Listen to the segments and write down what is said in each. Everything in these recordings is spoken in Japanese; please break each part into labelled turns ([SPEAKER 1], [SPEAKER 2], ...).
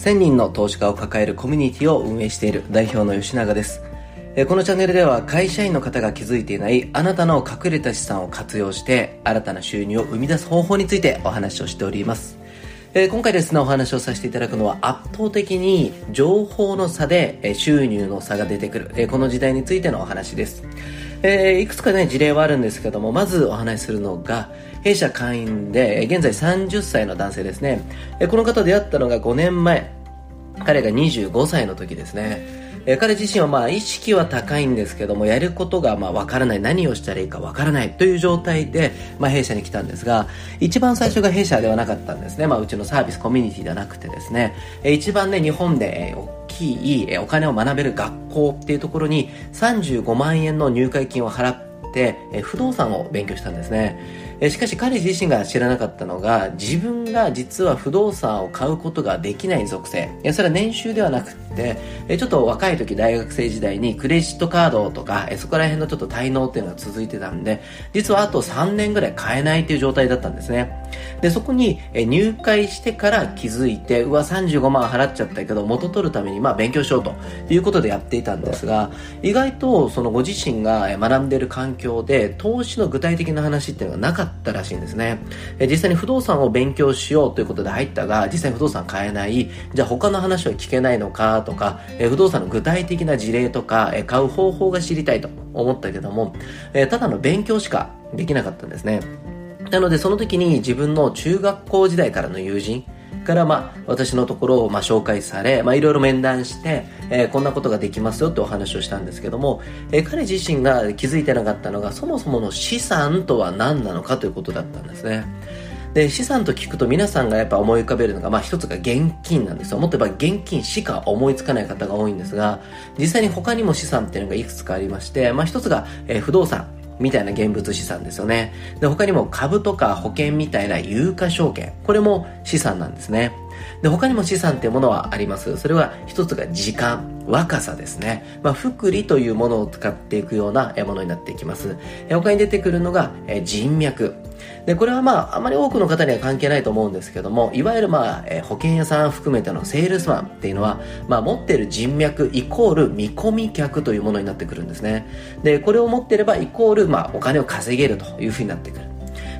[SPEAKER 1] 1000人の投資家を抱えるコミュニティを運営している代表の吉永ですこのチャンネルでは会社員の方が気づいていないあなたの隠れた資産を活用して新たな収入を生み出す方法についてお話をしておりますえ今回ですねお話をさせていただくのは圧倒的に情報の差でえ収入の差が出てくるえこの時代についてのお話ですえー、いくつかね、事例はあるんですけども、まずお話しするのが、弊社会員で、現在30歳の男性ですね。えこの方出会ったのが5年前。彼が25歳の時ですね。え彼自身はまあ意識は高いんですけども、やることがまあわからない、何をしたらいいかわからないという状態で、まあ弊社に来たんですが、一番最初が弊社ではなかったんですね。まあうちのサービスコミュニティではなくてですね、え一番ね、日本でえ大きいお金を学べる学校っていうところに35万円の入会金を払って、不動産を勉強したんですね。えしかし彼自身が知らなかったのが、自分が実は不動産を買うことができない属性。いや、それは年収ではなくて、えちょっと若い時大学生時代にクレジットカードとか、えそこら辺のちょっと滞納っていうのが続いてたんで、実はあと3年ぐらい買えないっていう状態だったんですね。で、そこに、え入会してから気づいて、うわ、35万払っちゃったけど、元取るためにまあ勉強しようということでやっていたんですが、意外とそのご自身が学んでいる環境で、投資の具体的な話っていうのがなかったったらしいんですね。え実際に不動産を勉強しようということで入ったが、実際に不動産買えない、じゃあ他の話は聞けないのかとか、え不動産の具体的な事例とか、え買う方法が知りたいと思ったけども、えただの勉強しかできなかったんですね。なのでその時に自分の中学校時代からの友人、からまあ私のところをまあ紹介され、まあいろいろ面談して、えー、こんなことができますよってお話をしたんですけども、えー、彼自身が気づいてなかったのがそもそもの資産とは何なのかということだったんですね。で、資産と聞くと皆さんがやっぱ思い浮かべるのが、まあ一つが現金なんですよ。もっと言えば現金しか思いつかない方が多いんですが、実際に他にも資産っていうのがいくつかありまして、まあ一つが、えー、不動産。みたいな現物資産ですよね。で、他にも株とか保険みたいな有価証券。これも資産なんですね。で、他にも資産っていうものはあります。それは一つが時間、若さですね。まあ、福利というものを使っていくようなものになっていきます。他に出てくるのが人脈。で、これはまあ、あまり多くの方には関係ないと思うんですけども、いわゆるまあ、え保険屋さん含めてのセールスマンっていうのは、まあ、持っている人脈イコール見込み客というものになってくるんですね。で、これを持っていればイコール、まあ、お金を稼げるというふうになってくる。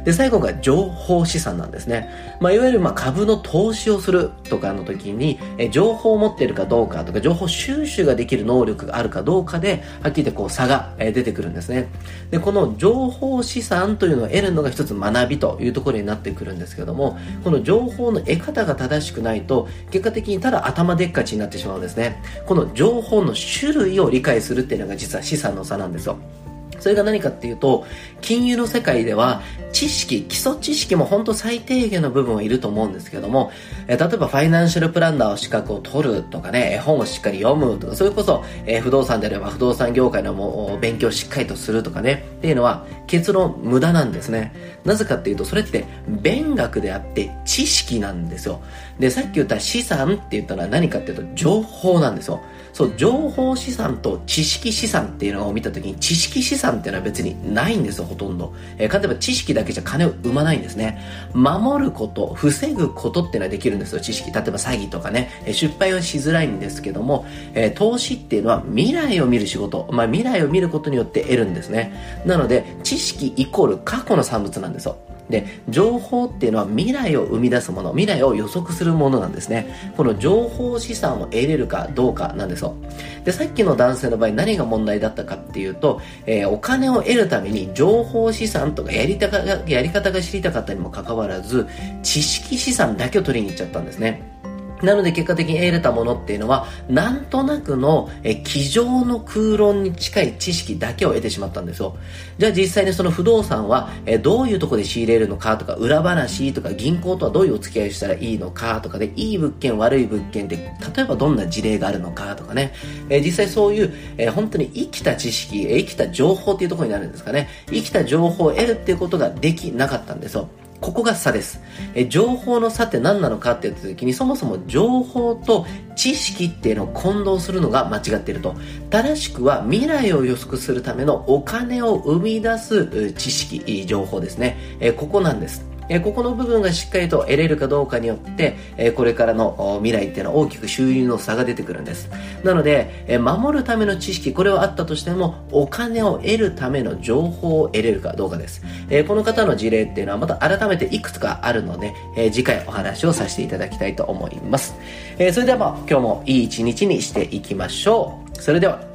[SPEAKER 1] で、最後が情報資産なんですね。まあ、いわゆるまあ株の投資をするとかの時に、え情報を持っているかどうかとか、情報収集ができる能力があるかどうかで、はっきり言ってこう差が出てくるんですね。で、この情報資産というのを得るのが一つ学びというところになってくるんですけども、この情報の得方が正しくないと、結果的にただ頭でっかちになってしまうんですね。この情報の種類を理解するっていうのが実は資産の差なんですよ。それが何かっていうと、金融の世界では知識、基礎知識も本当最低限の部分はいると思うんですけども、え例えばファイナンシャルプランナーを資格を取るとかね、絵本をしっかり読むとか、それこそ、え不動産であれば不動産業界のも勉強をしっかりとするとかね、っていうのは結論無駄なんですね。なぜかっていうと、それって勉学であって知識なんですよ。で、さっき言った資産って言ったのは何かっていうと情報なんですよ。そう、情報資産と知識資産っていうのを見たときに、知識資産っていうのは別にないんですよ、ほとんど。えー、例えば知識だけじゃ金を生まないんですね。守ること、防ぐことっていうのはできるんですよ、知識。例えば詐欺とかね、えー、失敗はしづらいんですけども、えー、投資っていうのは未来を見る仕事。まあ、未来を見ることによって得るんですね。なので、知識イコール過去の産物なんですよ。で、情報っていうのは未来を生み出すもの、未来を予測するものなんですね。この情報資産を得れるかどうかなんですよ。で、さっきの男性の場合何が問題だったかっていうと、えー、お金を得るために情報資産とかやりたかやり方が知りたかったにもかかわらず、知識資産だけを取りに行っちゃったんですね。なので結果的に得れたものっていうのは、なんとなくの、え、机上の空論に近い知識だけを得てしまったんですよ。じゃあ実際にその不動産は、え、どういうとこで仕入れるのかとか、裏話とか、銀行とはどういうお付き合いをしたらいいのかとかで、いい物件、悪い物件で、例えばどんな事例があるのかとかね、え、実際そういう、え、本当に生きた知識、え、生きた情報っていうところになるんですかね。生きた情報を得るっていうことができなかったんですよ。ここが差です。え情報の差って何なのかって言った時に、そもそも情報と知識っていうのを混同するのが間違っていると。正しくは未来を予測するためのお金を生み出す知識、情報ですね。えここなんです。えここの部分がしっかりと得れるかどうかによって、えこれからの未来っていうのは大きく収入の差が出てくるんです。なので、え守るための知識、これはあったとしても、お金を得るための情報を得れるかどうかです。えこの方の事例っていうのはまた改めていくつかあるので、え次回お話をさせていただきたいと思います。えそれではまあ今日もいい一日にしていきましょう。それでは